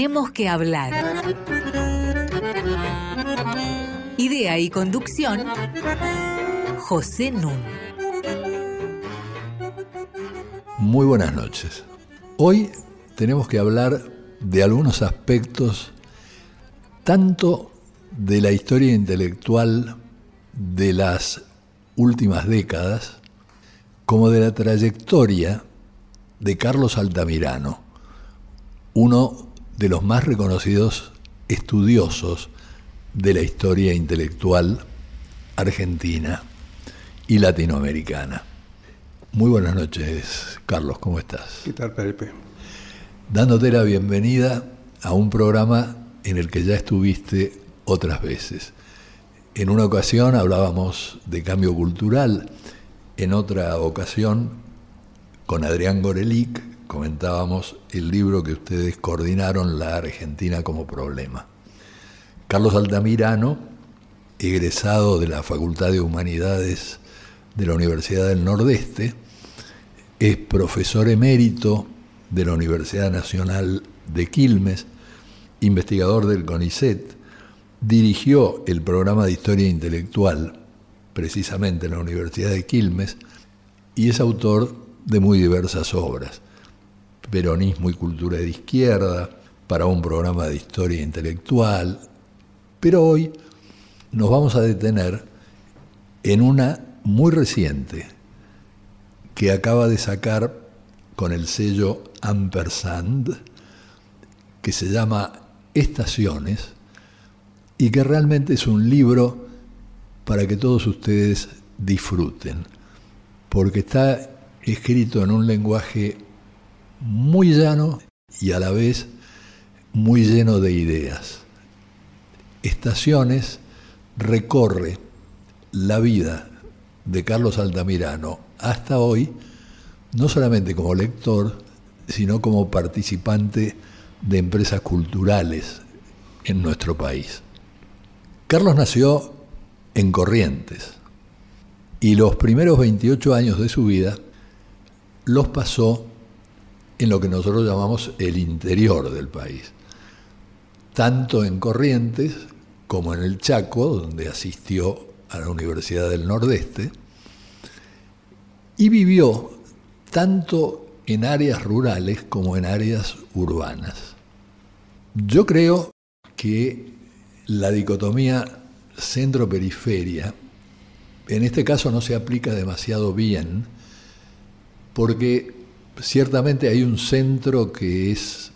Tenemos que hablar. Idea y conducción, José Nun. Muy buenas noches. Hoy tenemos que hablar de algunos aspectos tanto de la historia intelectual de las últimas décadas como de la trayectoria de Carlos Altamirano, uno de los más reconocidos estudiosos de la historia intelectual argentina y latinoamericana. Muy buenas noches, Carlos, ¿cómo estás? ¿Qué tal, Pepe? Dándote la bienvenida a un programa en el que ya estuviste otras veces. En una ocasión hablábamos de cambio cultural, en otra ocasión con Adrián Gorelic comentábamos el libro que ustedes coordinaron, La Argentina como Problema. Carlos Altamirano, egresado de la Facultad de Humanidades de la Universidad del Nordeste, es profesor emérito de la Universidad Nacional de Quilmes, investigador del CONICET, dirigió el programa de Historia Intelectual, precisamente en la Universidad de Quilmes, y es autor de muy diversas obras. Peronismo y cultura de izquierda, para un programa de historia intelectual. Pero hoy nos vamos a detener en una muy reciente que acaba de sacar con el sello Ampersand, que se llama Estaciones, y que realmente es un libro para que todos ustedes disfruten, porque está escrito en un lenguaje muy llano y a la vez muy lleno de ideas. Estaciones recorre la vida de Carlos Altamirano hasta hoy, no solamente como lector, sino como participante de empresas culturales en nuestro país. Carlos nació en Corrientes y los primeros 28 años de su vida los pasó en lo que nosotros llamamos el interior del país, tanto en Corrientes como en el Chaco, donde asistió a la Universidad del Nordeste, y vivió tanto en áreas rurales como en áreas urbanas. Yo creo que la dicotomía centro-periferia, en este caso no se aplica demasiado bien, porque ciertamente hay un centro que es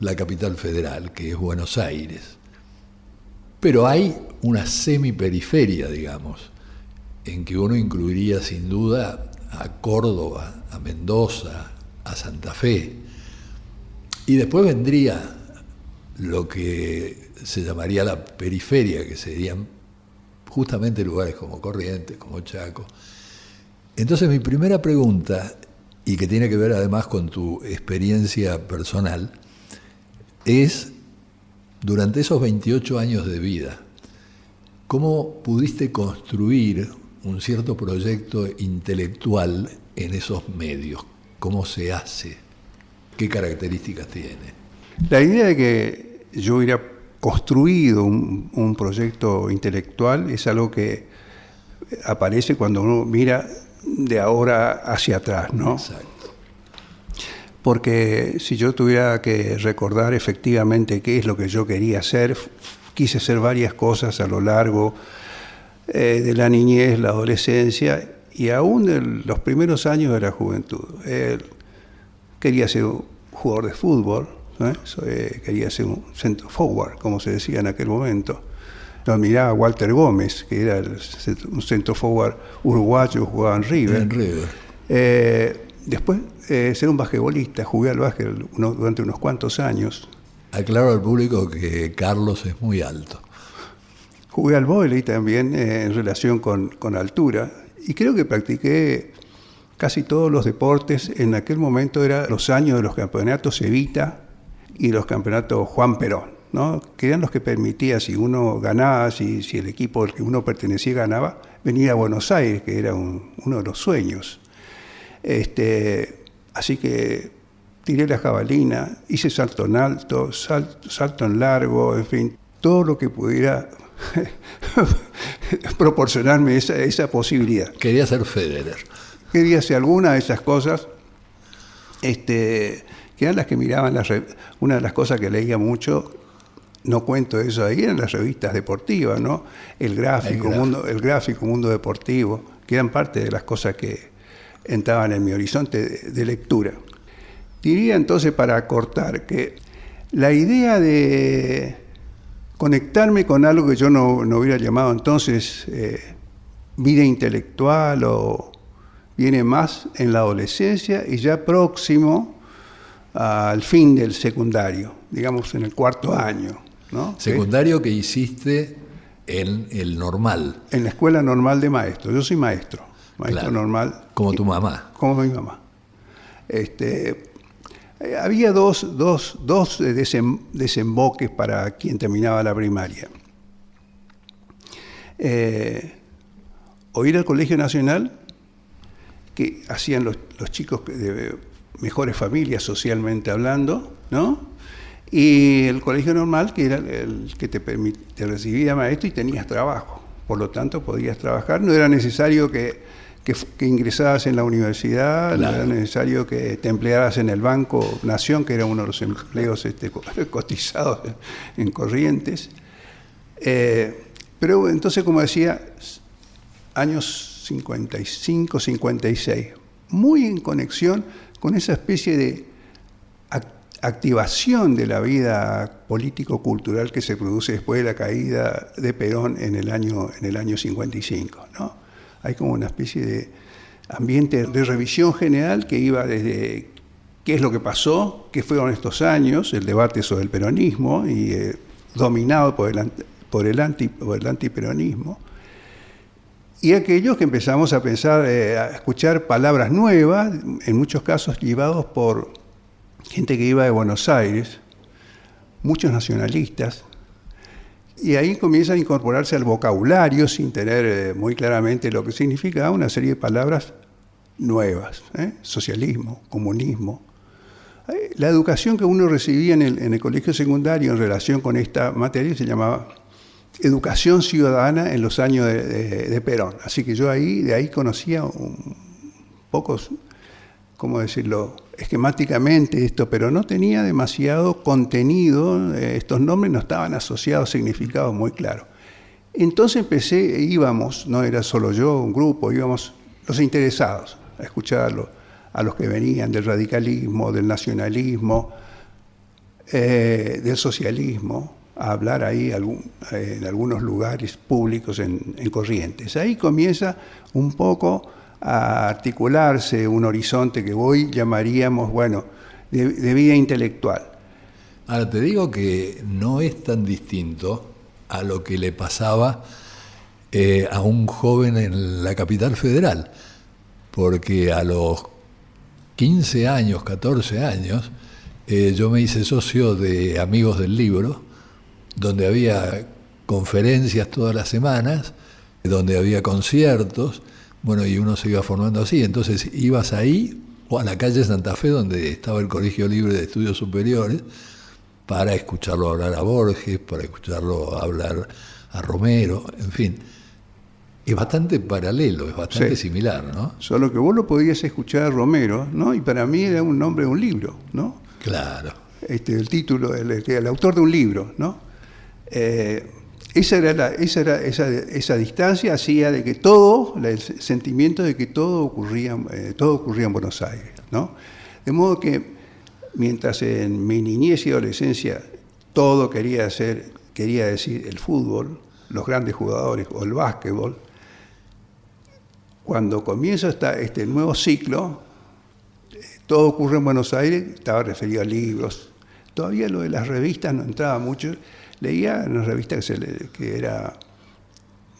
la capital federal, que es Buenos Aires, pero hay una semiperiferia, digamos, en que uno incluiría sin duda a Córdoba, a Mendoza, a Santa Fe, y después vendría lo que se llamaría la periferia, que serían justamente lugares como Corrientes, como Chaco, entonces mi primera pregunta, y que tiene que ver además con tu experiencia personal, es, durante esos 28 años de vida, ¿cómo pudiste construir un cierto proyecto intelectual en esos medios? ¿Cómo se hace? ¿Qué características tiene? La idea de que yo hubiera construido un, un proyecto intelectual es algo que aparece cuando uno mira de ahora hacia atrás, ¿no? Exacto. Porque si yo tuviera que recordar efectivamente qué es lo que yo quería hacer, quise hacer varias cosas a lo largo eh, de la niñez, la adolescencia y aún de los primeros años de la juventud. quería ser un jugador de fútbol, eh, quería ser un centro forward, como se decía en aquel momento admiraba Walter Gómez, que era un centro forward uruguayo, jugaba en River. Eh, después, eh, ser un basquetbolista, jugué al básquet durante unos cuantos años. Aclaro al público que Carlos es muy alto. Jugué al volley también eh, en relación con, con altura y creo que practiqué casi todos los deportes. En aquel momento eran los años de los campeonatos Evita y los campeonatos Juan Perón que eran los que permitía, si uno ganaba, si, si el equipo al que uno pertenecía ganaba, venir a Buenos Aires, que era uno de los sueños. Este, así que tiré la jabalina, hice salto en alto, salto en largo, en fin, todo lo que pudiera proporcionarme esa, esa posibilidad. Quería ser Federer. Quería hacer alguna de esas cosas, este, que eran las que miraban, las, una de las cosas que leía mucho, no cuento eso ahí, eran las revistas deportivas, ¿no? El gráfico, el mundo, el gráfico, mundo deportivo, que eran parte de las cosas que entraban en mi horizonte de lectura. Diría entonces para cortar que la idea de conectarme con algo que yo no, hubiera llamado entonces eh, vida intelectual o viene más en la adolescencia y ya próximo al fin del secundario, digamos en el cuarto año. ¿No? Secundario que hiciste en el normal. En la escuela normal de maestro. Yo soy maestro, maestro normal. Como tu mamá. Como mi mamá. Este, eh, había dos, dos, dos desemboques para quien terminaba la primaria. Eh, o ir al Colegio Nacional, que hacían los, chicos de mejores familias socialmente hablando, ¿no? Y el colegio normal, que era el que te, te recibía maestro y tenías trabajo. Por lo tanto, podías trabajar. No era necesario que que, ingresadas en la universidad, no era necesario que te emplearas en el Banco Nación, que era uno de los empleos este, cotizados en Corrientes. Eh, pero entonces, como decía, años 55, 56, muy en conexión con esa especie de activación de la vida político-cultural que se produce después de la caída de Perón en el año, en el año 55. ¿no? hay como una especie de ambiente de revisión general que iba desde qué es lo que pasó, qué fueron estos años, el debate sobre el peronismo, y eh, dominado por el, por, el anti, por el antiperonismo, y aquellos que empezamos a pensar, eh, a escuchar palabras nuevas, en muchos casos llevados por gente que iba de Buenos Aires, muchos nacionalistas, y ahí comienza a incorporarse al vocabulario, sin tener eh, muy claramente lo que significa, una serie de palabras nuevas. ¿eh? Socialismo, comunismo. Eh, la educación que uno recibía en el, colegio secundario en relación con esta materia se llamaba educación ciudadana en los años de, Perón. Así que yo ahí, de ahí conocía pocos ¿cómo decirlo?, esquemáticamente esto, pero no tenía demasiado contenido, eh, estos nombres no estaban asociados significados muy claros. Entonces empecé, íbamos, no era solo yo, un grupo, íbamos los interesados a escucharlo, a los que venían del radicalismo, del nacionalismo, eh, del socialismo, a hablar ahí eh, en algunos lugares públicos en Corrientes. Ahí comienza un poco a articularse un horizonte que hoy llamaríamos, bueno, de, vida intelectual. Ahora te digo que no es tan distinto a lo que le pasaba eh, a un joven en la capital federal, porque a los 15 años, 14 años, eh, yo me hice socio de Amigos del Libro, donde había conferencias todas las semanas, donde había conciertos, bueno, y uno se iba formando así. Entonces ibas ahí o a la calle Santa Fe, donde estaba el Colegio Libre de Estudios Superiores, para escucharlo hablar a Borges, para escucharlo hablar a Romero, en fin. Es bastante paralelo, es bastante similar, ¿no? Solo que vos lo podías escuchar a Romero, ¿no? Y para mí era un nombre de un libro, ¿no? Claro. Este, el título, el, el autor de un libro, ¿no? Eh, esa, era esa, esa, distancia hacía de que todo, el sentimiento de que todo ocurría, eh, todo ocurría en Buenos Aires. De modo que mientras en mi niñez y adolescencia todo quería, ser, quería decir el fútbol, los grandes jugadores o el básquetbol, cuando comienza esta, este nuevo ciclo, todo ocurre en Buenos Aires, estaba referido a libros. Todavía lo de las revistas no entraba mucho Leía en una revista que, se que era,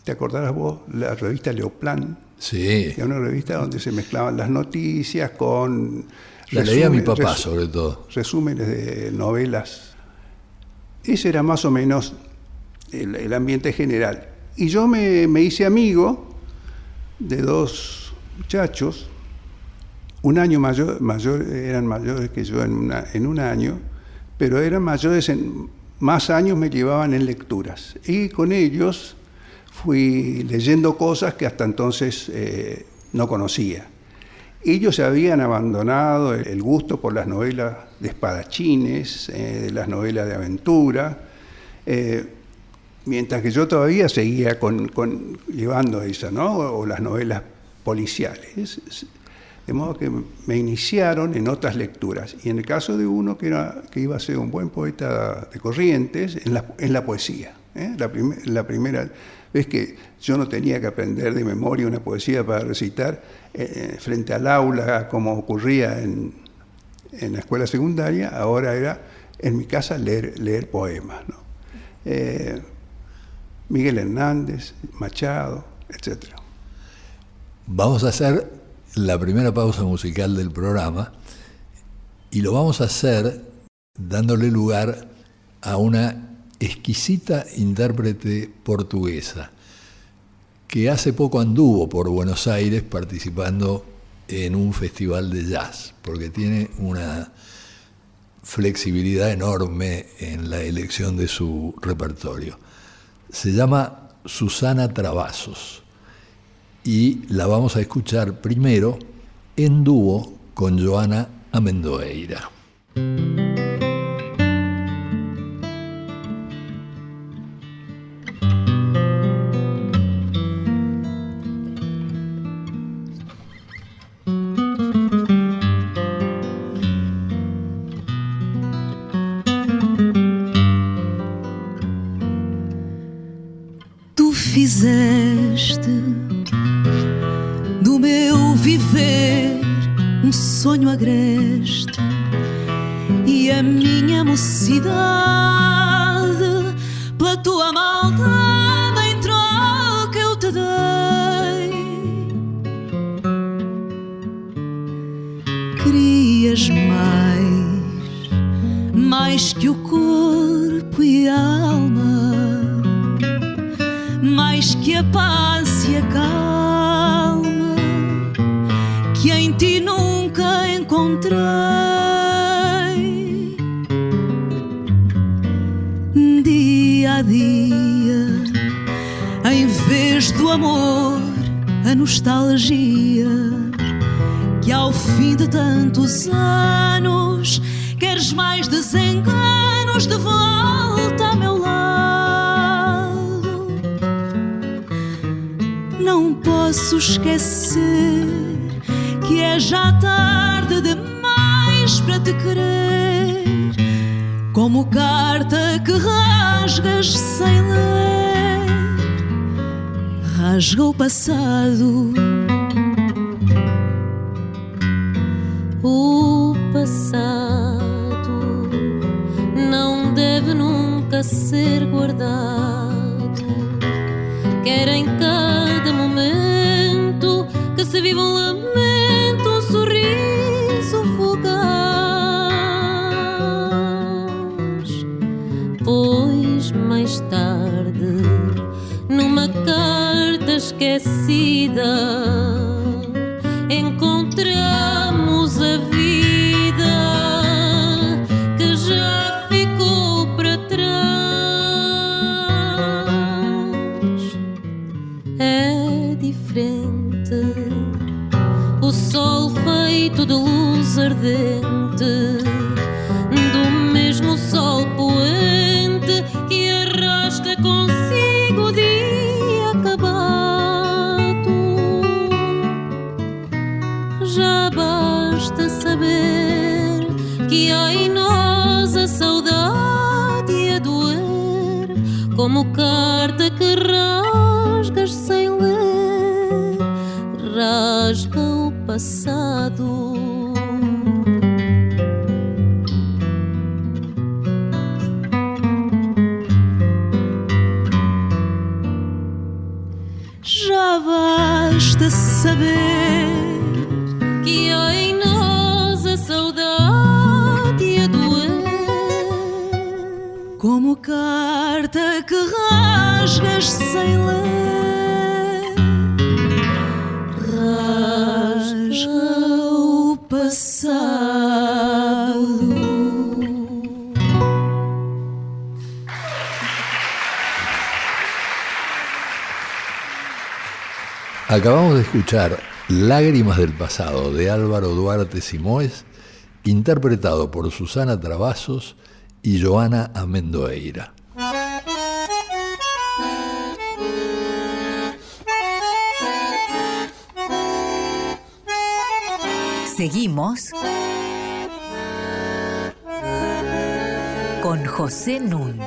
¿te acordarás vos? La revista Leoplan. Sí. Era una revista donde se mezclaban las noticias con... La leía mi papá sobre todo. Resúmenes de novelas. Ese era más o menos el, ambiente general. Y yo me, me hice amigo de dos muchachos, un año mayor, mayor, eran mayores que yo en, una, en un año, pero eran mayores en más años me llevaban en lecturas. Y con ellos fui leyendo cosas que hasta entonces eh, no conocía. Ellos habían abandonado el gusto por las novelas de espadachines, eh, las novelas de aventura, eh, mientras que yo todavía seguía con, llevando esa, ¿no? o las novelas policiales. De modo que me iniciaron en otras lecturas. Y en el caso de uno que, era, que iba a ser un buen poeta de corrientes, en la, en la poesía. ¿eh? La, primera vez que yo no tenía que aprender de memoria una poesía para recitar eh, frente al aula, como ocurría en, en, la escuela secundaria, ahora era en mi casa leer, leer poemas. ¿no? Eh, Miguel Hernández, Machado, etc. Vamos a hacer la primera pausa musical del programa y lo vamos a hacer dándole lugar a una exquisita intérprete portuguesa que hace poco anduvo por Buenos Aires participando en un festival de jazz, porque tiene una flexibilidad enorme en la elección de su repertorio. Se llama Susana Travasos y la vamos a escuchar primero en dúo con Joana Amendoeira. Querias mais, mais que o corpo e a alma, mais que a paz e a calma ti nunca encontrei. Dia a dia, em vez do amor, a nostalgia. Que ao fim de tantos anos, queres mais desenganos de volta ao meu lado. Não posso esquecer que é já tarde demais para te querer. Como carta que rasgas sem ler, rasga o passado. nunca ser guardado. Quer em cada momento que se viva um lamento, um sorriso fugaz. Pois mais tarde, numa carta esquecida. jardín. Acabamos de escuchar Lágrimas del pasado de Álvaro Duarte Simoes, interpretado por Susana Travasos y Joana Amendoeira. Seguimos con José Nun.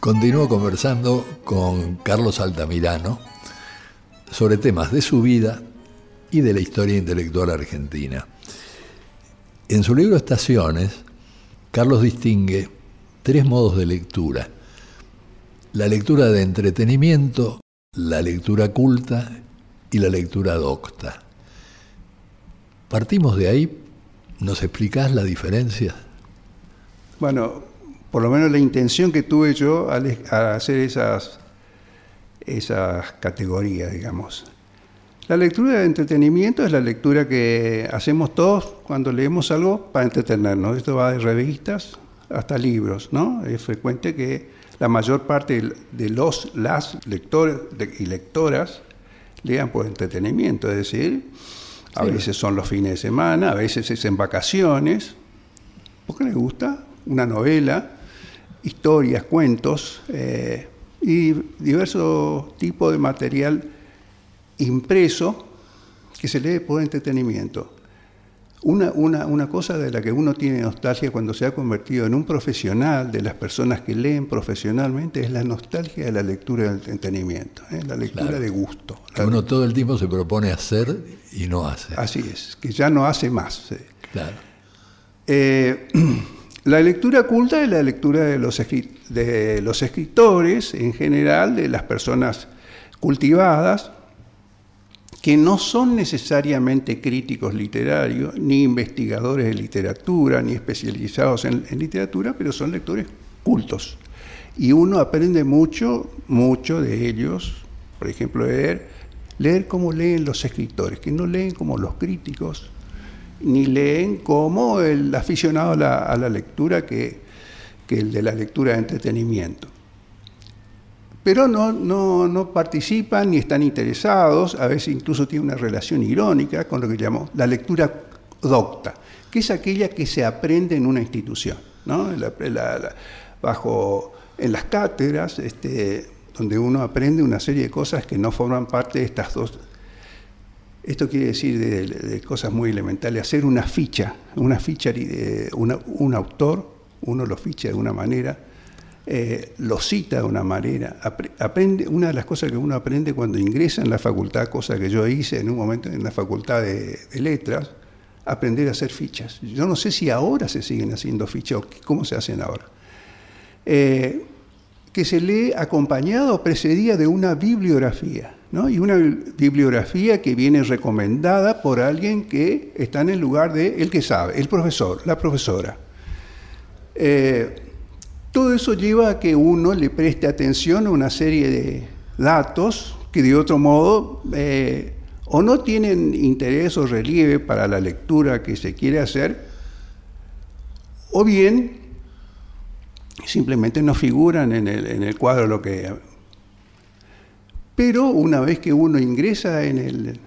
Continúo conversando con Carlos Altamirano sobre temas de su vida y de la historia intelectual argentina. En su libro Estaciones, Carlos distingue tres modos de lectura. La lectura de entretenimiento, la lectura culta y la lectura docta. Partimos de ahí, ¿nos explicás la diferencia? Bueno, por lo menos la intención que tuve yo al, hacer esas, esas categorías, digamos. La lectura de entretenimiento es la lectura que hacemos todos cuando leemos algo para entretenernos. Esto va de revistas hasta libros, ¿no? Es frecuente que la mayor parte de los las lectores y lectoras lean por entretenimiento, es decir, a Sí. veces son los fines de semana, a veces es en vacaciones, porque les gusta una novela, historias, cuentos eh, y diversos tipos de material impreso que se lee por entretenimiento. Una, una, una cosa de la que uno tiene nostalgia cuando se ha convertido en un profesional, de las personas que leen profesionalmente, es la nostalgia de la lectura del entretenimiento, ¿eh? la lectura Claro. de gusto. Que uno todo el tiempo se propone hacer y no hace. Así es, que ya no hace más. eh. Claro. Eh, la lectura culta es la lectura de los, escri- de los escritores en general, de las personas cultivadas, que no son necesariamente críticos literarios, ni investigadores de literatura, ni especializados en, literatura, pero son lectores cultos. Y uno aprende mucho, mucho de ellos, por ejemplo, leer, leer cómo leen los escritores, que no leen como los críticos, ni leen como el aficionado a la lectura que, que el de la lectura de entretenimiento. Pero no, no, no participan ni están interesados, a veces incluso tiene una relación irónica con lo que llamamos la lectura docta, que es aquella que se aprende en una institución, ¿no? Bajo, en las cátedras, este, donde uno aprende una serie de cosas que no forman parte de estas dos esto quiere decir de, cosas muy elementales, hacer una ficha, una ficha, de un autor, uno lo ficha de una manera, eh, lo cita de una manera, apre- aprende, una de las cosas que uno aprende cuando ingresa en la facultad, cosa que yo hice en un momento en la facultad de, letras, aprender a hacer fichas. Yo no sé si ahora se siguen haciendo fichas o cómo se hacen ahora. Eh, que se lee acompañado o precedida de una bibliografía, ¿no? Y una bibliografía que viene recomendada por alguien que está en el lugar de el que sabe, el profesor, la profesora. Eh, todo eso lleva a que uno le preste atención a una serie de datos que de otro modo eh, o no tienen interés o relieve para la lectura que se quiere hacer, o bien simplemente no figuran en el, en el cuadro lo que... Pero una vez que uno ingresa en, el,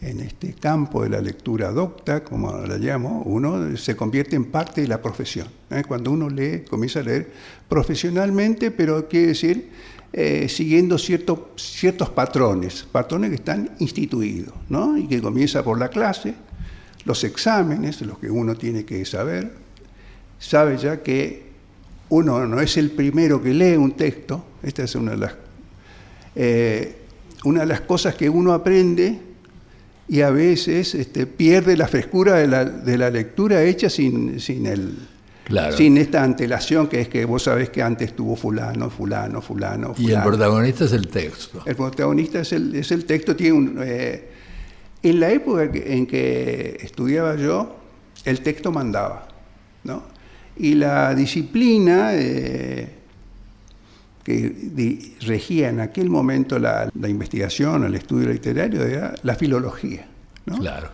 en este campo de la lectura docta, como la llamo, uno se convierte en parte de la profesión. ¿eh? Cuando uno lee, comienza a leer profesionalmente, pero quiere decir eh, siguiendo cierto- ciertos patrones, patrones que están instituidos, ¿no? y que comienza por la clase, los exámenes, los que uno tiene que saber, sabe ya que uno no es el primero que lee un texto, esta es una de las, eh, una de las cosas que uno aprende y a veces este, pierde la frescura de la, de la lectura hecha sin, sin, el, Claro. sin esta antelación que es que vos sabés que antes tuvo fulano, fulano, fulano, fulano. Y el protagonista es el texto. El protagonista es el, es el texto, tiene un... eh, en la época en que estudiaba yo, el texto mandaba, ¿no? Y la disciplina eh, que regía en aquel momento la, la investigación, el estudio literario, era la filología, ¿no? Claro.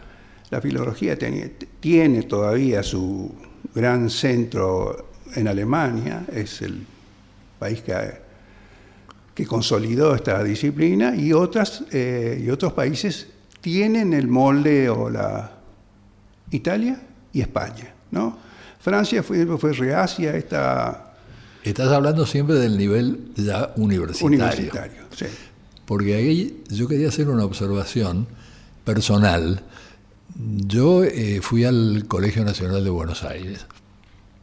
La filología tenía- tiene todavía su gran centro en Alemania, es el país que que consolidó esta disciplina, y, otras, eh, y otros países tienen el molde o la Italia y España. ¿no? Francia fue, fue reacia a esta... Estás hablando siempre del nivel ya universitario. Universitario, sí. Porque ahí yo quería hacer una observación personal. Yo eh, fui al Colegio Nacional de Buenos Aires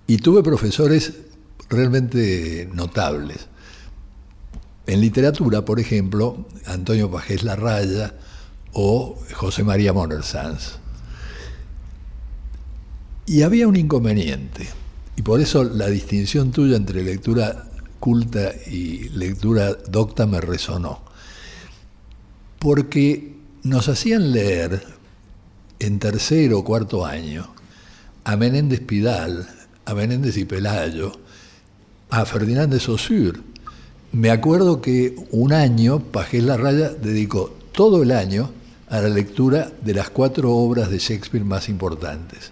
y tuve profesores realmente notables. En literatura, por ejemplo, Antonio Pajés Larraya o José María Moner Sanz. Y había un inconveniente, y por eso la distinción tuya entre lectura culta y lectura docta me resonó. Porque nos hacían leer en tercero o cuarto año a Menéndez Pidal, a Menéndez y Pelayo, a Ferdinand de Saussure. Me acuerdo que un año Pajés Larraya dedicó todo el año a la lectura de las cuatro obras de Shakespeare más importantes.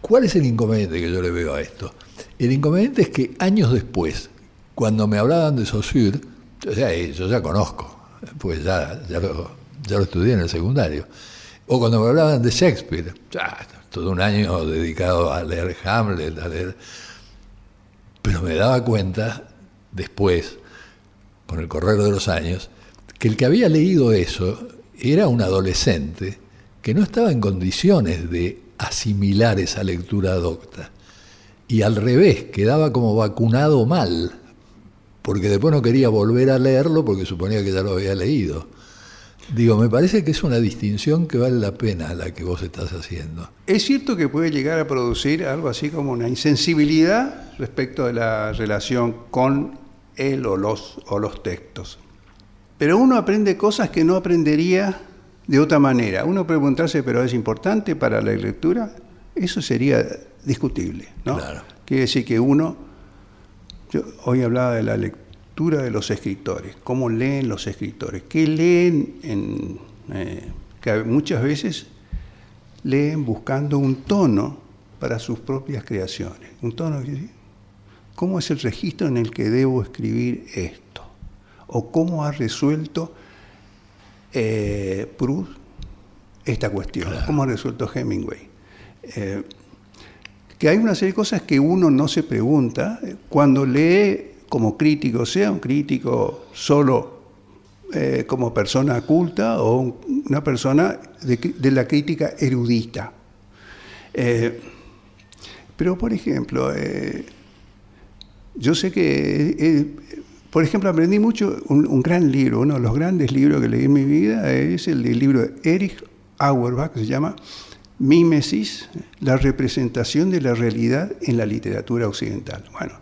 ¿Cuál es el inconveniente que yo le veo a esto? El inconveniente es que años después, cuando me hablaban de Saussure, yo ya, yo ya conozco, pues ya, lo, estudié en el secundario. O cuando me hablaban de Shakespeare, todo un año dedicado a leer Hamlet, a leer... Pero me daba cuenta después, con el correr de los años, que el que había leído eso era un adolescente que no estaba en condiciones de asimilar esa lectura docta. Y al revés, quedaba como vacunado mal, porque después no quería volver a leerlo porque suponía que ya lo había leído. Digo, me parece que es una distinción que vale la pena la que vos estás haciendo. Es cierto que puede llegar a producir algo así como una insensibilidad respecto de la relación con él o los, o los textos. Pero uno aprende cosas que no aprendería de otra manera. Uno preguntarse, pero es importante para la lectura, eso sería discutible. ¿no? Claro. Quiere decir que uno, yo hoy hablaba de la lectura de los escritores, cómo leen los escritores, qué leen, en, eh, que muchas veces leen buscando un tono para sus propias creaciones. Un tono, ¿cómo es el registro en el que debo escribir esto? o cómo ha resuelto eh, Proust esta cuestión, cómo ha resuelto Hemingway. Eh, que hay una serie de cosas que uno no se pregunta eh, cuando lee como crítico, sea un crítico solo como persona culta o una persona de, la crítica erudita. pero, por ejemplo, yo sé que por ejemplo, aprendí mucho, un, gran libro, uno de los grandes libros que leí en mi vida es el, libro de Erich Auerbach, que se llama Mímesis, la representación de la realidad en la literatura occidental. Bueno,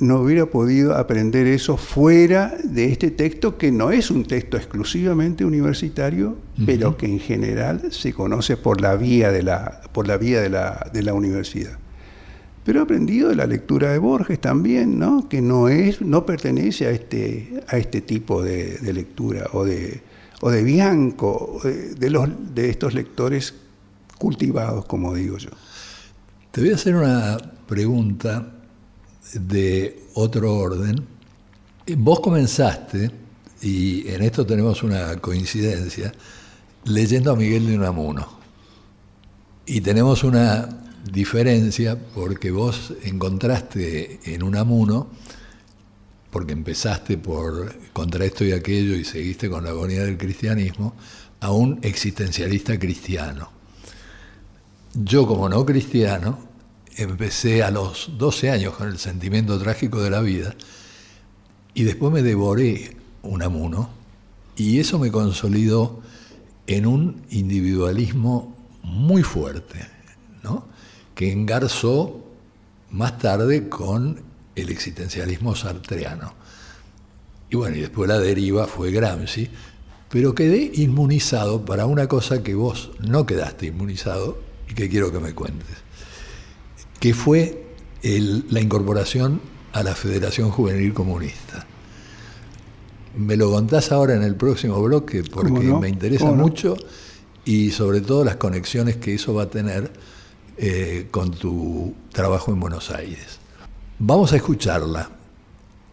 no hubiera podido aprender eso fuera de este texto, que no es un texto exclusivamente universitario, pero que en general se conoce por la vía de la, por la, vía de la, de la universidad. Pero he aprendido de la lectura de Borges también, ¿no? que no, es, no pertenece a este, a este tipo de, lectura, o de, o de Bianco, de, los, de estos lectores cultivados, como digo yo. Te voy a hacer una pregunta de otro orden. Vos comenzaste, y en esto tenemos una coincidencia, leyendo a Miguel de Unamuno. Y tenemos una diferencia porque vos encontraste en un amuno, porque empezaste por contra esto y aquello y seguiste con la agonía del cristianismo, a un existencialista cristiano. Yo como no cristiano, empecé a los 12 años con el sentimiento trágico de la vida y después me devoré un amuno y eso me consolidó en un individualismo muy fuerte, ¿no? Que engarzó más tarde con el existencialismo sartreano. Y bueno, y después la deriva fue Gramsci, pero quedé inmunizado para una cosa que vos no quedaste inmunizado y que quiero que me cuentes, que fue la incorporación a la Federación Juvenil Comunista. Me lo contás ahora en el próximo bloque porque me interesa mucho y sobre todo las conexiones que eso va a tener eh, con tu trabajo en Buenos Aires. Vamos a escucharla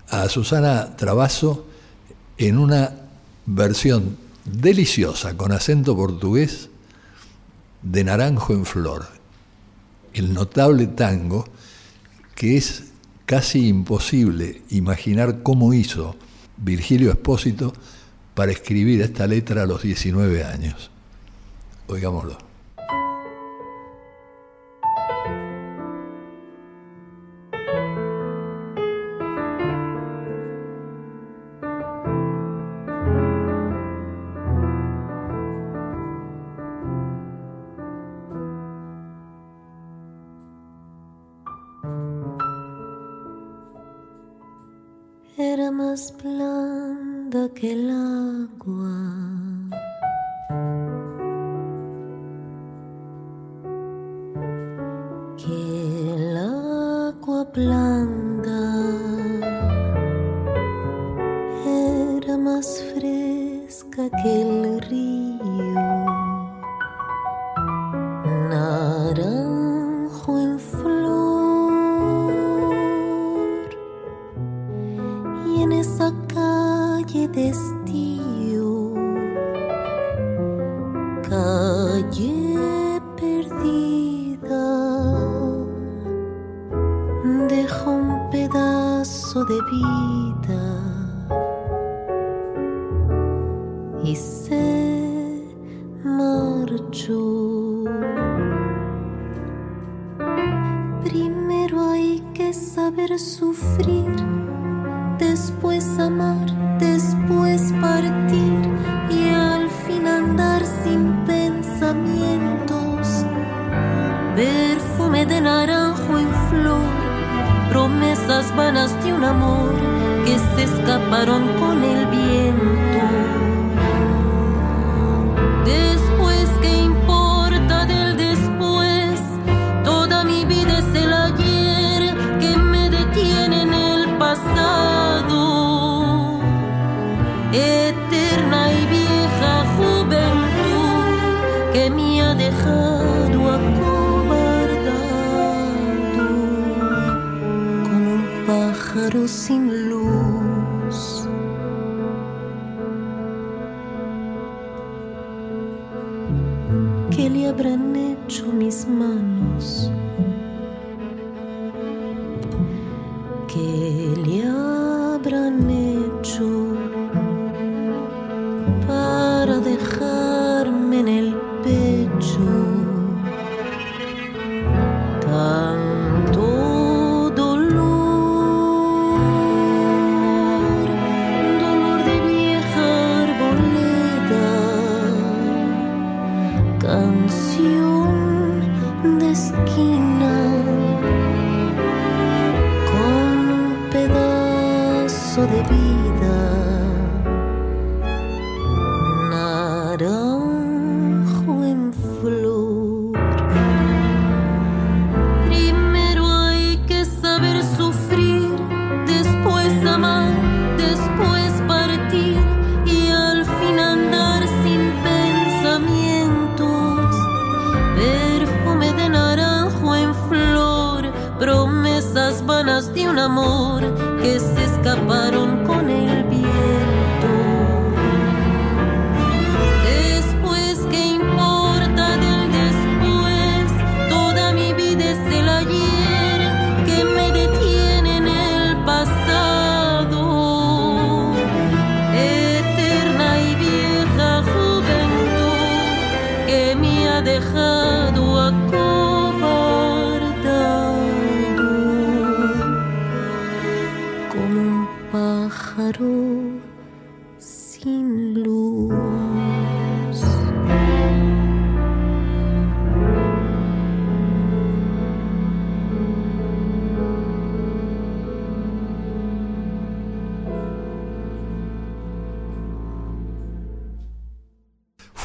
a Susana Trabazo en una versión deliciosa con acento portugués de Naranjo en Flor, el notable tango que es casi imposible imaginar cómo hizo Virgilio Espósito para escribir esta letra a los 19 años. Oigámoslo. En esa calle de estío, calle perdida, dejó un pedazo de vida. Y se marchó. Primero hay que saber sufrir después amar, después partir y al fin andar sin pensamientos. Perfume de naranjo en flor, promesas vanas de un amor que se escaparon con el viento.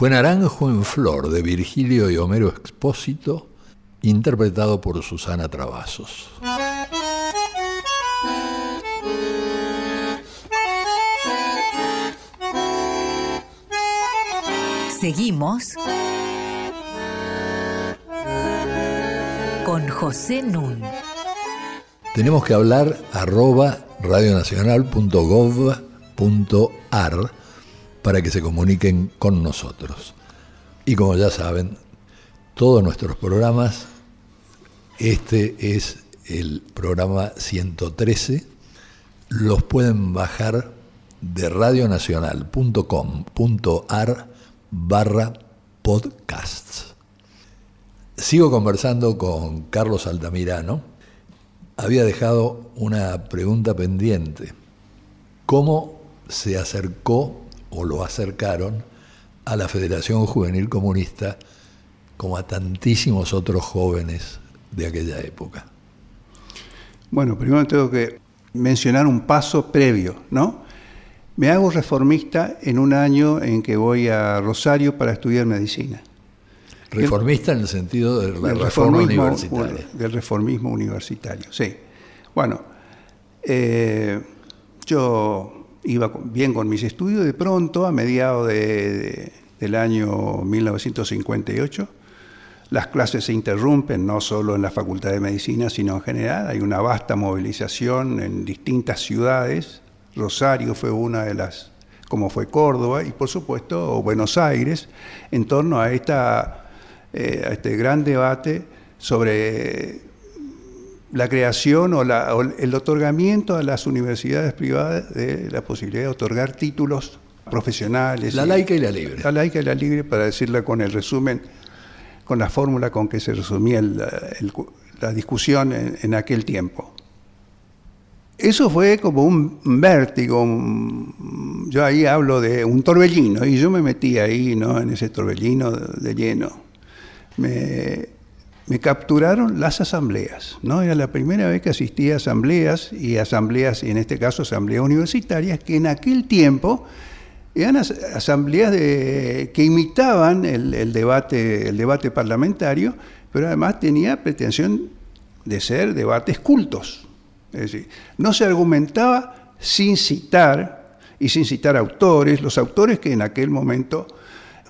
Fue Naranjo en Flor de Virgilio y Homero Expósito, interpretado por Susana Travasos. Seguimos con José Nun. Tenemos que hablar arroba radionacional.gov.ar para que se comuniquen con nosotros. Y como ya saben, todos nuestros programas, este es el programa 113, los pueden bajar de radionacional.com.ar barra podcasts. Sigo conversando con Carlos Altamirano. Había dejado una pregunta pendiente. ¿Cómo se acercó o lo acercaron a la Federación Juvenil Comunista como a tantísimos otros jóvenes de aquella época? Bueno, primero tengo que mencionar un paso previo, ¿no? Me hago reformista en un año en que voy a Rosario para estudiar medicina. Reformista en el sentido de la reforma universitaria. Del reformismo universitario, sí. Bueno, eh, yo iba bien con mis estudios, de pronto, a mediados de, del año 1958, las clases se interrumpen, no solo en la Facultad de Medicina, sino en general. Hay una vasta movilización en distintas ciudades. Rosario fue una de las, como fue Córdoba, y por supuesto Buenos Aires, en torno a, esta, eh, a este gran debate sobre la creación o, la, o, el otorgamiento a las universidades privadas de la posibilidad de otorgar títulos profesionales. La laica y la libre. La laica y la libre, para decirla con el resumen con la fórmula con que se resumía el, el, la discusión en, en, aquel tiempo. Eso fue como un vértigo, un, yo ahí hablo de un torbellino, y yo me metí ahí, ¿no? en ese torbellino de, de lleno. Me, me, capturaron las asambleas, ¿no? Era la primera vez que asistía a asambleas, y asambleas, en este caso asambleas universitarias, que en aquel tiempo eran asambleas de, que imitaban el, el, debate, el debate parlamentario, pero además tenía pretensión de ser debates cultos. Es decir, no se argumentaba sin citar y sin citar autores, los autores que en aquel momento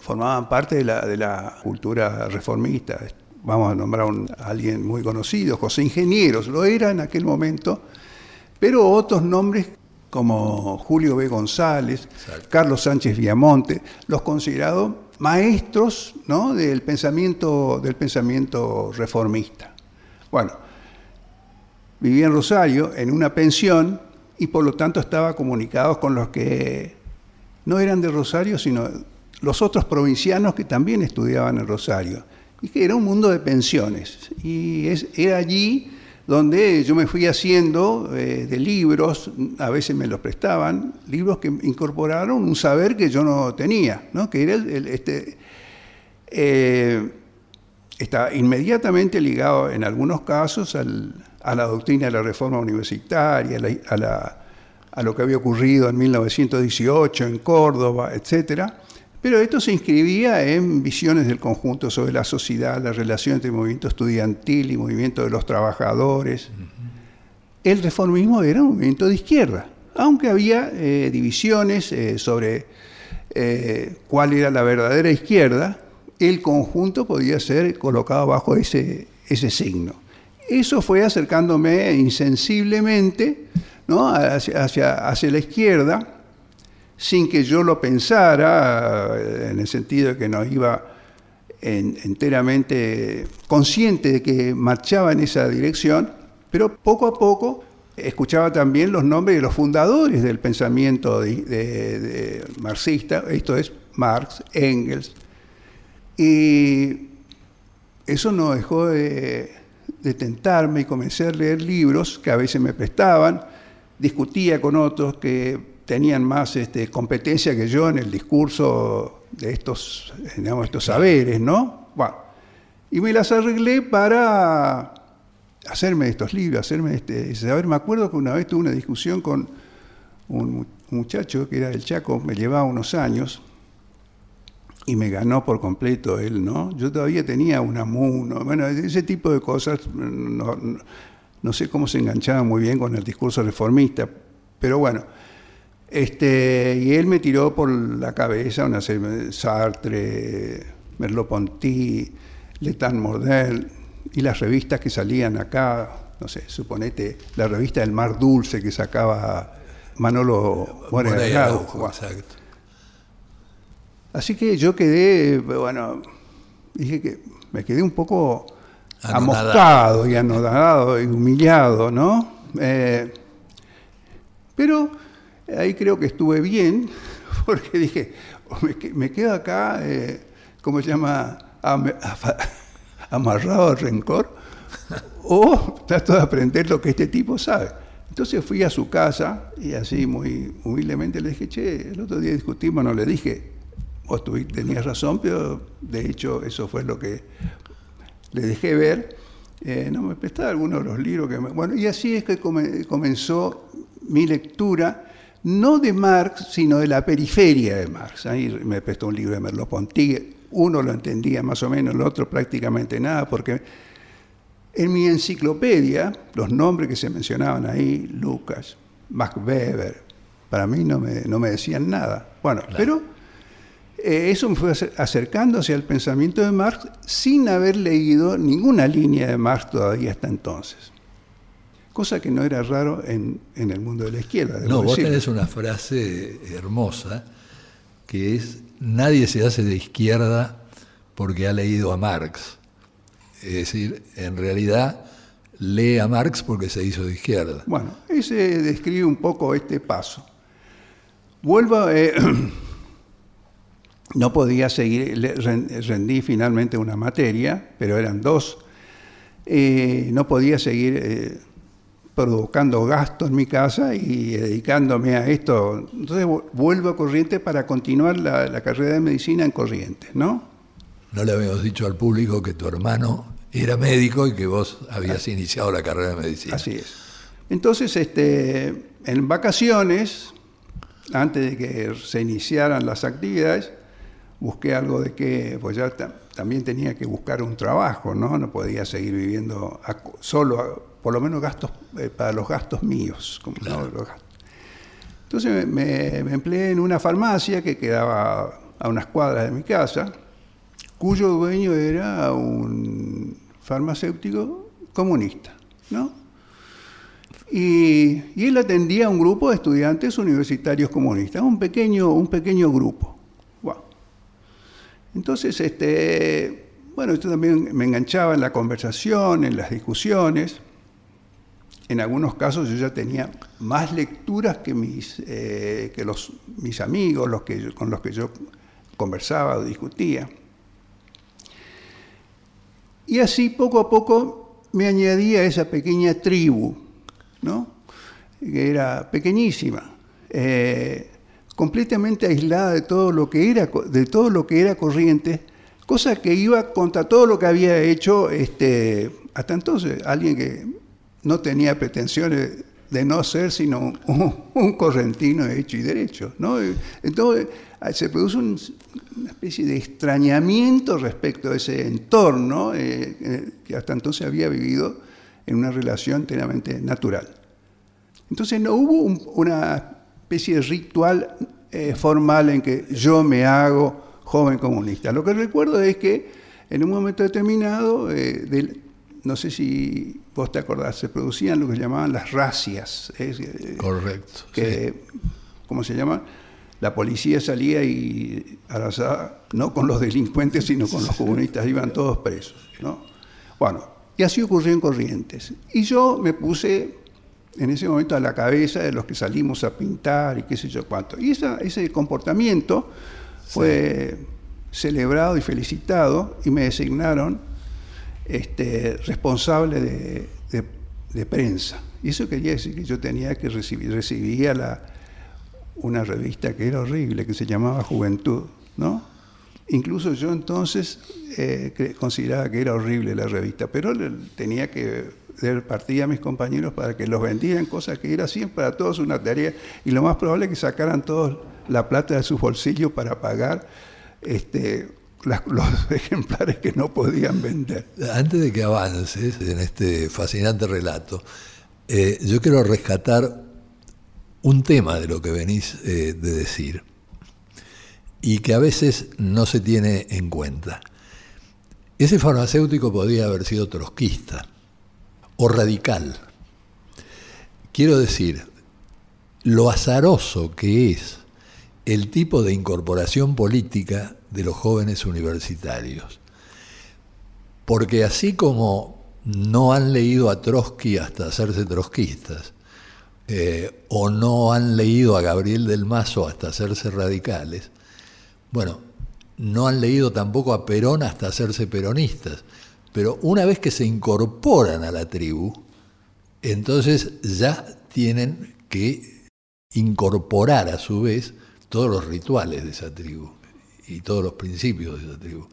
formaban parte de la, de la cultura reformista. Vamos a nombrar un, a alguien muy conocido, José Ingenieros, lo era en aquel momento, pero otros nombres como Julio B. González, Exacto. Carlos Sánchez Viamonte, los considerados maestros ¿no? del, pensamiento, del pensamiento reformista. Bueno, vivía en Rosario, en una pensión, y por lo tanto estaba comunicado con los que no eran de Rosario, sino los otros provincianos que también estudiaban en Rosario, y que era un mundo de pensiones. Y es, era allí donde yo me fui haciendo eh, de libros, a veces me los prestaban, libros que incorporaron un saber que yo no tenía, ¿no? que era el, este, eh, está inmediatamente ligado en algunos casos al, a la doctrina de la reforma universitaria, a, la, a, a, lo que había ocurrido en 1918 en Córdoba, etcétera. Pero esto se inscribía en visiones del conjunto sobre la sociedad, la relación entre movimiento estudiantil y movimiento de los trabajadores. Uh -huh. El reformismo era un movimiento de izquierda, aunque había eh, divisiones eh, sobre eh, cuál era la verdadera izquierda, el conjunto podía ser colocado bajo ese, ese signo. Eso fue acercándome insensiblemente ¿no? hacia, hacia, hacia la izquierda, sin que yo lo pensara, en el sentido de que no iba en, enteramente consciente de que marchaba en esa dirección, pero poco a poco escuchaba también los nombres de los fundadores del pensamiento marxista, esto es Marx, Engels, y eso no dejó de, de tentarme y comencé a leer libros que a veces me prestaban, discutía con otros que tenían más este, competencia que yo en el discurso de estos, digamos, estos saberes, ¿no? Bueno, y me las arreglé para hacerme estos libros, hacerme este saber. Me acuerdo que una vez tuve una discusión con un muchacho que era del Chaco, me llevaba unos años y me ganó por completo él, ¿no? Yo todavía tenía un amuno, bueno, ese tipo de cosas, no, sé cómo se enganchaba muy bien con el discurso reformista, pero bueno, este, y él me tiró por la cabeza una serie de Sartre, Merleau-Ponty, Letan Mordel y las revistas que salían acá, no sé, suponete, la revista El Mar Dulce que sacaba Manolo. Araujo, exacto. Así que yo quedé, bueno, dije que me quedé un poco amoscado y anodado y humillado, ¿no? Eh, pero ahí creo que estuve bien, porque dije, o me, que- me quedo acá, eh, ¿cómo se llama? Amarrado al rencor, o trato de aprender lo que este tipo sabe. Entonces fui a su casa y así muy humildemente le dije, che, el otro día discutimos, no le dije, vos tenías razón, pero de hecho eso fue lo que le dejé ver. Eh, no me prestaba algunos de los libros que me... Bueno, y así es que come- comenzó mi lectura, no de Marx, sino de la periferia de Marx. Ahí me prestó un libro de Merleau-Ponty, uno lo entendía más o menos, el otro prácticamente nada, porque en mi enciclopedia, los nombres que se mencionaban ahí, Lucas, Max Weber, para mí no me, no me decían nada. Bueno, pero eh, eso me fue acer- acercándose al pensamiento de Marx sin haber leído ninguna línea de Marx todavía hasta entonces. Cosa que no era raro en, en el mundo de la izquierda. No, vos tenés una frase hermosa que es, nadie se hace de izquierda porque ha leído a Marx. Es decir, en realidad lee a Marx porque se hizo de izquierda. Bueno, ese describe un poco este paso. Vuelvo, eh, no podía seguir, rendí finalmente una materia, pero eran dos. Eh, no podía seguir eh, provocando gasto en mi casa y dedicándome a esto. Entonces vu- vuelvo a Corrientes para continuar la, la carrera de medicina en Corrientes, ¿no? No le habíamos dicho al público que tu hermano era médico y que vos habías iniciado la carrera de medicina. Así es. Entonces, este, en vacaciones, antes de que se iniciaran las actividades, busqué algo de que, pues ya ta- también tenía que buscar un trabajo, ¿no? No podía seguir viviendo a- solo, a- por lo menos gastos, eh, para los gastos míos. como, ¿no? Los gastos. Entonces me, me empleé en una farmacia que quedaba a unas cuadras de mi casa, cuyo dueño era un farmacéutico comunista, ¿no? Y, y él atendía a un grupo de estudiantes universitarios comunistas, un pequeño, un pequeño grupo. Entonces, este, bueno, yo también me enganchaba en la conversación, en las discusiones. En algunos casos yo ya tenía más lecturas que mis, eh, que los, mis amigos, los que con los que yo conversaba o discutía. Y así poco a poco me añadí a esa pequeña tribu, ¿no? que era pequeñísima, eh, completamente aislada de todo lo que era, de todo lo que era corriente, cosa que iba contra todo lo que había hecho este, hasta entonces alguien que no tenía pretensiones de no ser sino un, un correntino hecho y derecho. ¿no? Entonces ah, se produce un- una especie de extrañamiento respecto a ese entorno eh, eh, que hasta entonces había vivido en una relación enteramente natural. Entonces no hubo un- una especie de ritual eh, formal en que yo me hago joven comunista. Lo que recuerdo es que en un momento determinado, no sé si vos te acordás, se producían lo que llamaban las racias. ¿eh? Correcto. que, ¿cómo se llama? La policía salía y arrasaba, no con los delincuentes, sino con los comunistas, iban todos presos. ¿no? Bueno, y así ocurrió en Corrientes. Y yo me puse en ese momento a la cabeza de los que salimos a pintar y qué sé yo cuánto. Y esa- ese comportamiento fue celebrado y felicitado y me designaron este, responsable de, de- prensa. Y eso quería decir que yo tenía que recibir, recibía una revista que era horrible, que se llamaba Juventud, ¿no? Incluso yo entonces eh, consideraba que era horrible la revista, pero tenía que dar partida a mis compañeros para que los vendieran, cosa que era siempre para todos una tarea, y lo más probable es que sacaran todos la plata de sus bolsillos para pagar este, los ejemplares que no podían vender. Antes de que avances en este fascinante relato, eh, yo quiero rescatar un tema de lo que venís eh, de decir y que a veces no se tiene en cuenta. Ese farmacéutico podía haber sido trotskista o radical. Quiero decir, lo azaroso que es el tipo de incorporación política de los jóvenes universitarios. Porque así como no han leído a Trotsky hasta hacerse trotskistas, eh, o no han leído a Gabriel del Mazo hasta hacerse radicales, bueno, no han leído tampoco a Perón hasta hacerse peronistas, pero una vez que se incorporan a la tribu, entonces ya tienen que incorporar a su vez todos los rituales de esa tribu y todos los principios de esa tribu.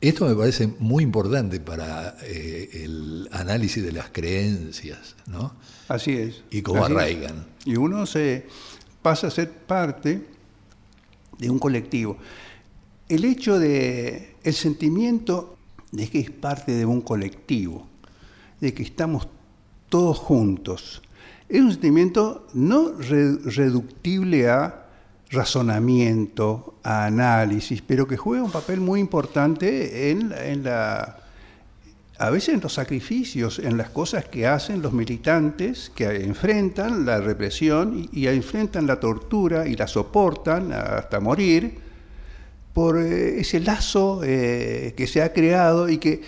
Esto me parece muy importante para eh, el análisis de las creencias, ¿no? Así es. Y cómo arraigan. Y uno se pasa a ser parte de un colectivo. El hecho de, el sentimiento de que es parte de un colectivo, de que estamos todos juntos, es un sentimiento no re- reductible a razonamiento, análisis, pero que juega un papel muy importante en, en la, a veces en los sacrificios, en las cosas que hacen los militantes que enfrentan la represión y, y enfrentan la tortura y la soportan hasta morir por eh, ese lazo eh, que se ha creado y que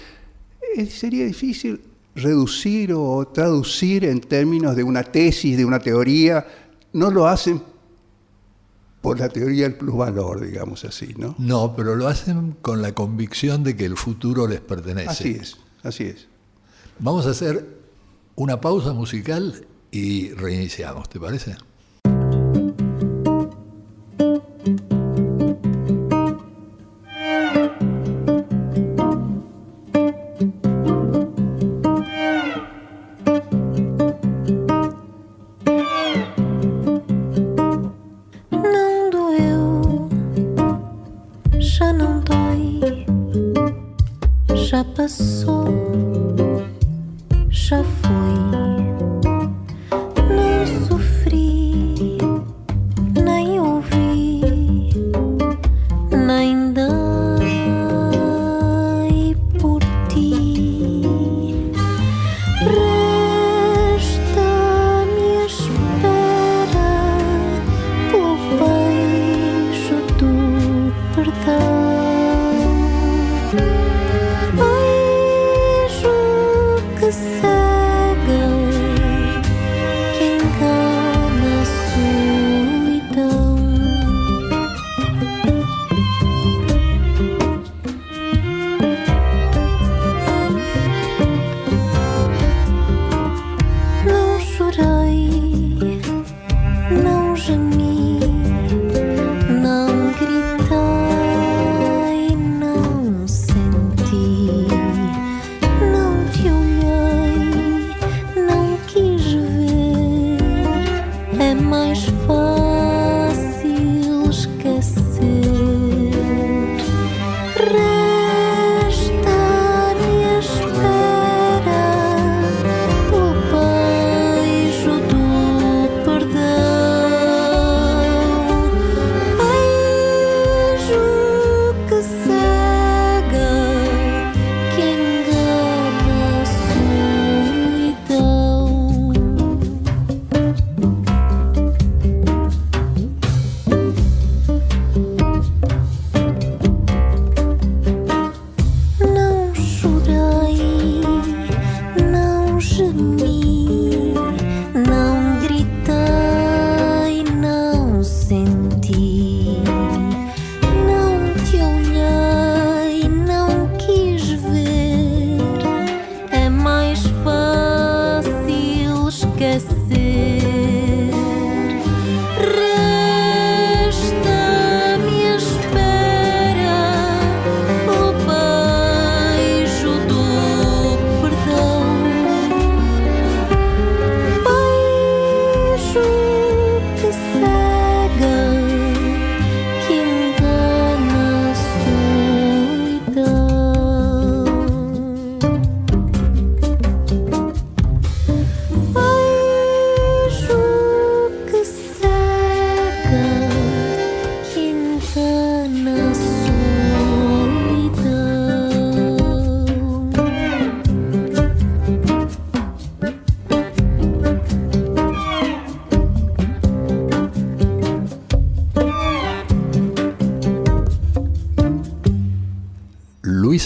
eh, sería difícil reducir o traducir en términos de una tesis, de una teoría. No lo hacen por la teoría del plusvalor, digamos así, ¿no? No, pero lo hacen con la convicción de que el futuro les pertenece. Así es, así es. Vamos a hacer una pausa musical y reiniciamos, ¿te parece? Passou, já foi.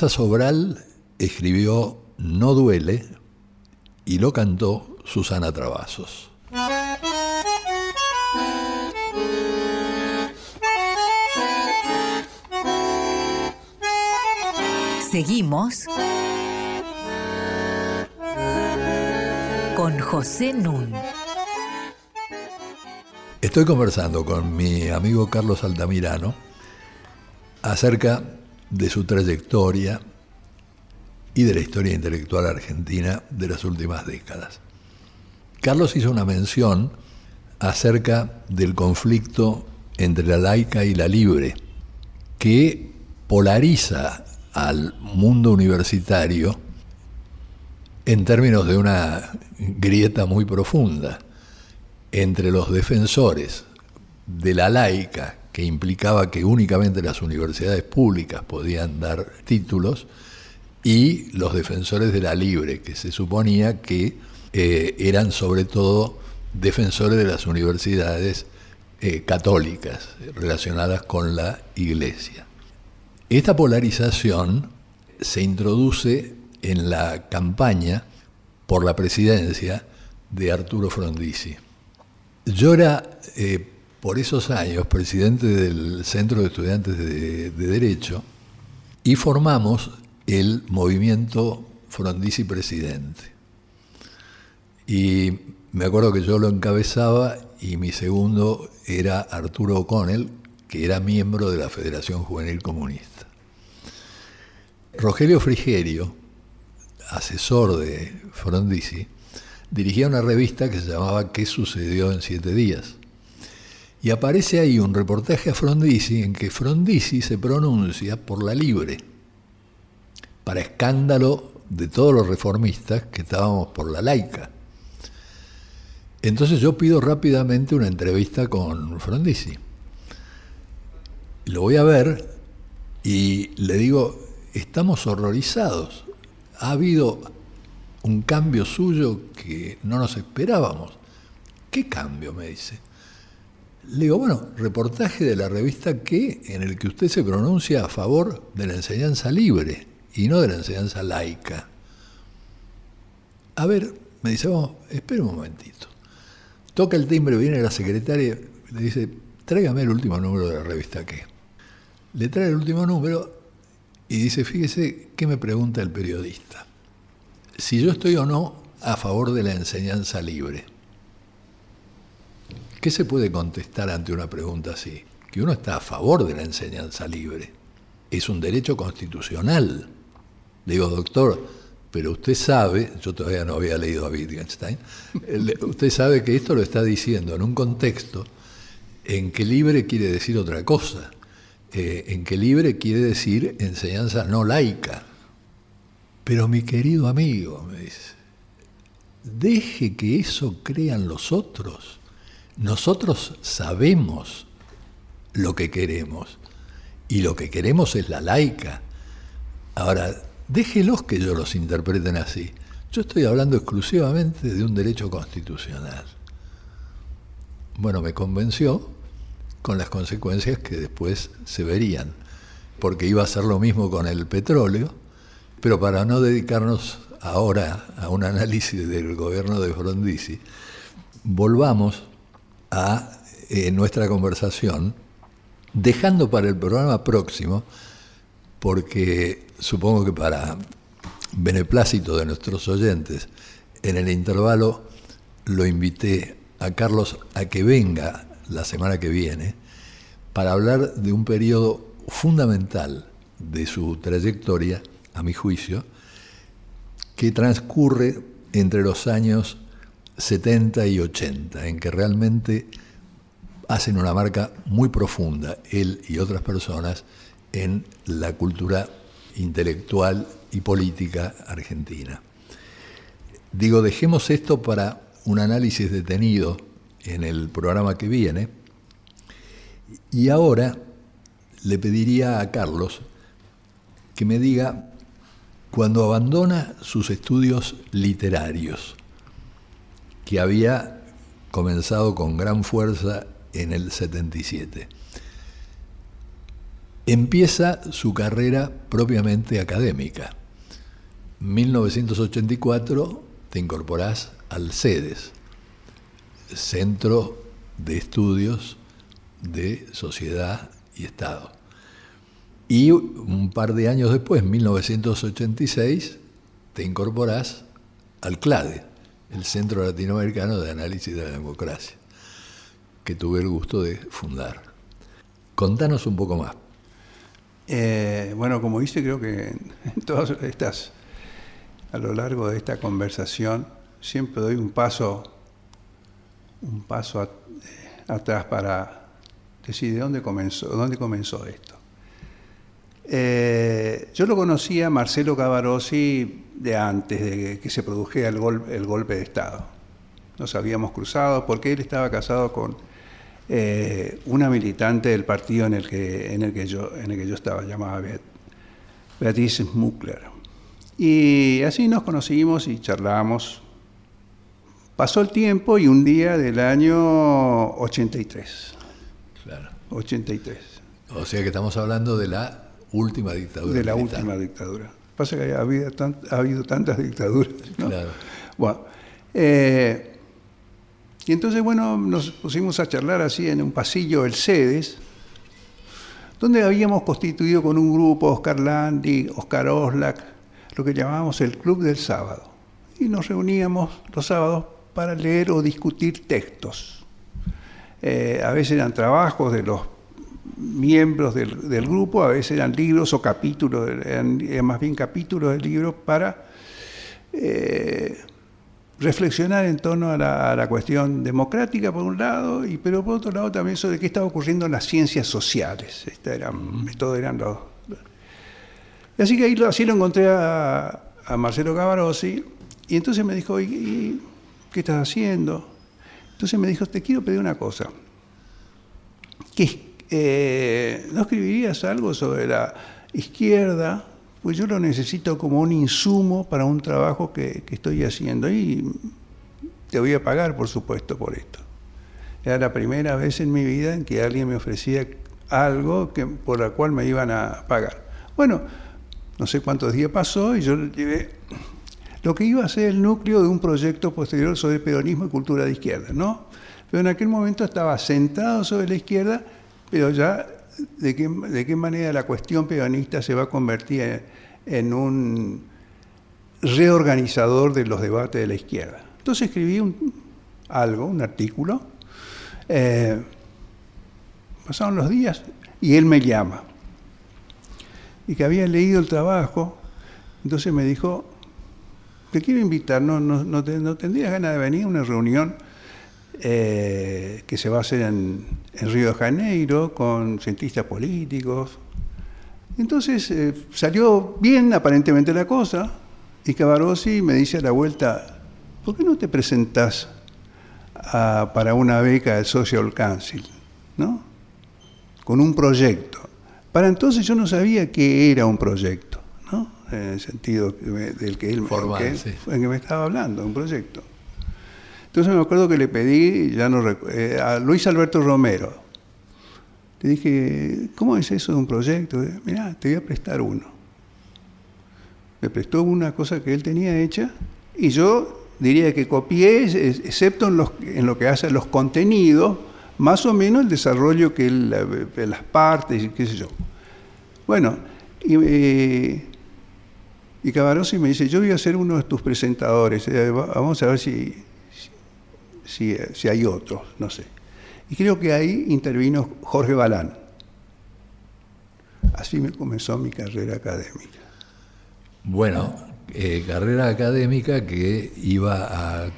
Sobral escribió No duele y lo cantó Susana Travasos. Seguimos con José Nun. Estoy conversando con mi amigo Carlos Altamirano acerca de su trayectoria y de la historia intelectual argentina de las últimas décadas. Carlos hizo una mención acerca del conflicto entre la laica y la libre, que polariza al mundo universitario en términos de una grieta muy profunda entre los defensores de la laica, que implicaba que únicamente las universidades públicas podían dar títulos, y los defensores de la libre, que se suponía que eh, eran sobre todo defensores de las universidades eh, católicas relacionadas con la iglesia. Esta polarización se introduce en la campaña por la presidencia de Arturo Frondizi. Yo era, eh, por esos años, presidente del Centro de Estudiantes de, de Derecho y formamos el movimiento Frondizi Presidente. Y me acuerdo que yo lo encabezaba y mi segundo era Arturo O'Connell, que era miembro de la Federación Juvenil Comunista. Rogelio Frigerio, asesor de Frondizi, dirigía una revista que se llamaba ¿Qué sucedió en siete días? Y aparece ahí un reportaje a Frondizi en que Frondizi se pronuncia por la libre, para escándalo de todos los reformistas que estábamos por la laica. Entonces yo pido rápidamente una entrevista con Frondizi. Lo voy a ver y le digo, estamos horrorizados. Ha habido un cambio suyo que no nos esperábamos. ¿Qué cambio? me dice. Le digo, bueno, reportaje de la revista que en el que usted se pronuncia a favor de la enseñanza libre y no de la enseñanza laica. A ver, me dice, vamos, espera un momentito. Toca el timbre, viene la secretaria, le dice, tráigame el último número de la revista que. Le trae el último número y dice, fíjese qué me pregunta el periodista. Si yo estoy o no a favor de la enseñanza libre. ¿Qué se puede contestar ante una pregunta así? Que uno está a favor de la enseñanza libre. Es un derecho constitucional. Le digo, doctor, pero usted sabe, yo todavía no había leído a Wittgenstein, usted sabe que esto lo está diciendo en un contexto en que libre quiere decir otra cosa. Eh, en que libre quiere decir enseñanza no laica. Pero mi querido amigo, me dice, deje que eso crean los otros. Nosotros sabemos lo que queremos y lo que queremos es la laica. Ahora, déjelos que ellos los interpreten así. Yo estoy hablando exclusivamente de un derecho constitucional. Bueno, me convenció con las consecuencias que después se verían, porque iba a ser lo mismo con el petróleo, pero para no dedicarnos ahora a un análisis del gobierno de Frondizi, volvamos a eh, nuestra conversación, dejando para el programa próximo, porque supongo que para beneplácito de nuestros oyentes, en el intervalo lo invité a Carlos a que venga la semana que viene para hablar de un periodo fundamental de su trayectoria, a mi juicio, que transcurre entre los años 70 y 80, en que realmente hacen una marca muy profunda, él y otras personas, en la cultura intelectual y política argentina. Digo, dejemos esto para un análisis detenido en el programa que viene. Y ahora le pediría a Carlos que me diga cuando abandona sus estudios literarios, que había comenzado con gran fuerza en el 77. empieza su carrera propiamente académica. 1984 te incorporás al CEDES, Centro de Estudios de Sociedad y Estado. Y un par de años después, 1986, te incorporás al CLADE, el Centro Latinoamericano de Análisis de la Democracia, que tuve el gusto de fundar. Contanos un poco más. Eh, bueno, como dice, creo que en todas estas, a lo largo de esta conversación, siempre doy un paso, un paso eh, atrás para decir de dónde comenzó, dónde comenzó esto. Eh, yo lo conocía Marcelo Cavarossi de antes de que se produjera el, gol- el golpe de Estado. Nos habíamos cruzado porque él estaba casado con eh, una militante del partido en el que, en el que, yo, en el que yo estaba, llamada Beat- Beatriz Smuckler. Y así nos conocimos y charlamos. Pasó el tiempo y un día del año 83. Claro. 83. O sea que estamos hablando de la última dictadura. de la militar. última dictadura. Pasa que ha habido, tan- ha habido tantas dictaduras. ¿no? Claro. Bueno, eh, y entonces, bueno, nos pusimos a charlar así en un pasillo del CEDES, donde habíamos constituido con un grupo, Oscar Landi, Oscar Oslak, lo que llamábamos el Club del Sábado. Y nos reuníamos los sábados para leer o discutir textos. Eh, a veces eran trabajos de los miembros del, del grupo, a veces eran libros o capítulos, eran, eran más bien capítulos de libros para eh, reflexionar en torno a la, a la cuestión democrática por un lado, y pero por otro lado también sobre qué estaba ocurriendo en las ciencias sociales. Esta eran, Todos eran los, y así que ahí lo, así lo encontré a, a Marcelo Cavarossi, y entonces me dijo, ¿y, y qué estás haciendo? Entonces me dijo, te quiero pedir una cosa, que eh, ¿no escribirías algo sobre la izquierda? Pues yo lo necesito como un insumo para un trabajo que, que estoy haciendo y te voy a pagar, por supuesto, por esto. Era la primera vez en mi vida en que alguien me ofrecía algo que, por la cual me iban a pagar. Bueno, no sé cuántos días pasó y yo llevé lo que iba a ser el núcleo de un proyecto posterior sobre peronismo y cultura de izquierda, ¿no? Pero en aquel momento estaba centrado sobre la izquierda, pero ya de qué, de qué manera la cuestión peronista se va a convertir en, un reorganizador de los debates de la izquierda. Entonces escribí algo, un artículo, eh, pasaron los días y él me llama. Y que había leído el trabajo, entonces me dijo, te quiero invitar, no, no, no tendrías ganas de venir a una reunión eh, que se va a hacer en, en Río de Janeiro con cientistas políticos. Entonces eh, salió bien aparentemente la cosa y Cavarossi me dice a la vuelta, ¿por qué no te presentás a- para una beca del Social Council? ¿no? Con un proyecto. Para entonces yo no sabía qué era un proyecto, ¿no? en el sentido que me- del que él Formal, que- sí. en que me estaba hablando, un proyecto. Entonces me acuerdo que le pedí ya no eh, a Luis Alberto Romero. Le dije, ¿cómo es eso de un proyecto? Mirá, te voy a prestar uno. Me prestó una cosa que él tenía hecha y yo diría que copié, excepto en, los- en lo que hace a los contenidos, más o menos el desarrollo que él, las partes, qué sé yo. Bueno, y, eh, y Cavarossi me dice, yo voy a ser uno de tus presentadores, eh, va- vamos a ver si, si, si hay otros, no sé. Y creo que ahí intervino Jorge Balán. Así me comenzó mi carrera académica. Bueno, eh, carrera académica que iba a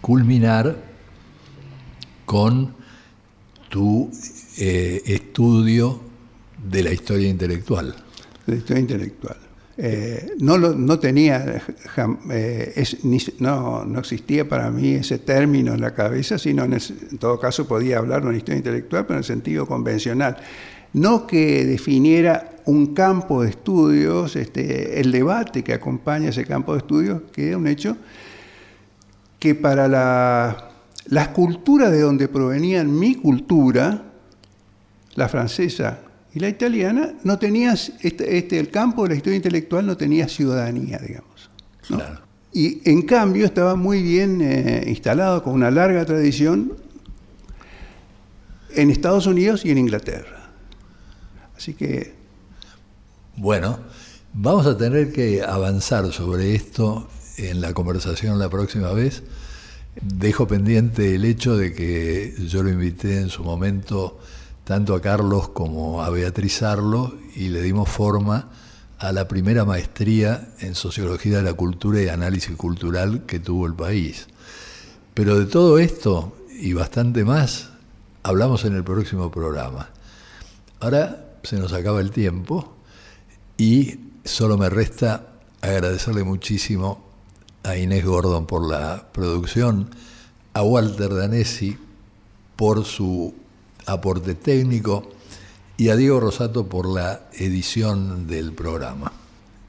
culminar con tu eh, estudio de la historia intelectual. de la historia intelectual. Eh, no, no tenía, eh, es- no, no existía para mí ese término en la cabeza, sino en, todo caso podía hablar de una historia intelectual, pero en el sentido convencional. No que definiera un campo de estudios, este, el debate que acompaña ese campo de estudios, que era un hecho que para la- las culturas de donde provenían mi cultura, la francesa Y la italiana no tenía, este, este, el campo de la historia intelectual no tenía ciudadanía, digamos. ¿no? Claro. Y en cambio estaba muy bien eh, instalado, con una larga tradición, en Estados Unidos y en Inglaterra. Así que Bueno, vamos a tener que avanzar sobre esto en la conversación la próxima vez. Dejo pendiente el hecho de que yo lo invité en su momento tanto a Carlos como a Beatriz Arlo y le dimos forma a la primera maestría en Sociología de la Cultura y Análisis Cultural que tuvo el país. Pero de todo esto y bastante más hablamos en el próximo programa. Ahora se nos acaba el tiempo y solo me resta agradecerle muchísimo a Inés Gordon por la producción, a Walter Danesi por su aporte técnico y a Diego Rosato por la edición del programa.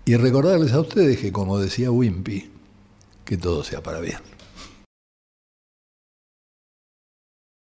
Y recordarles a ustedes que, como decía Wimpy, que todo sea para bien.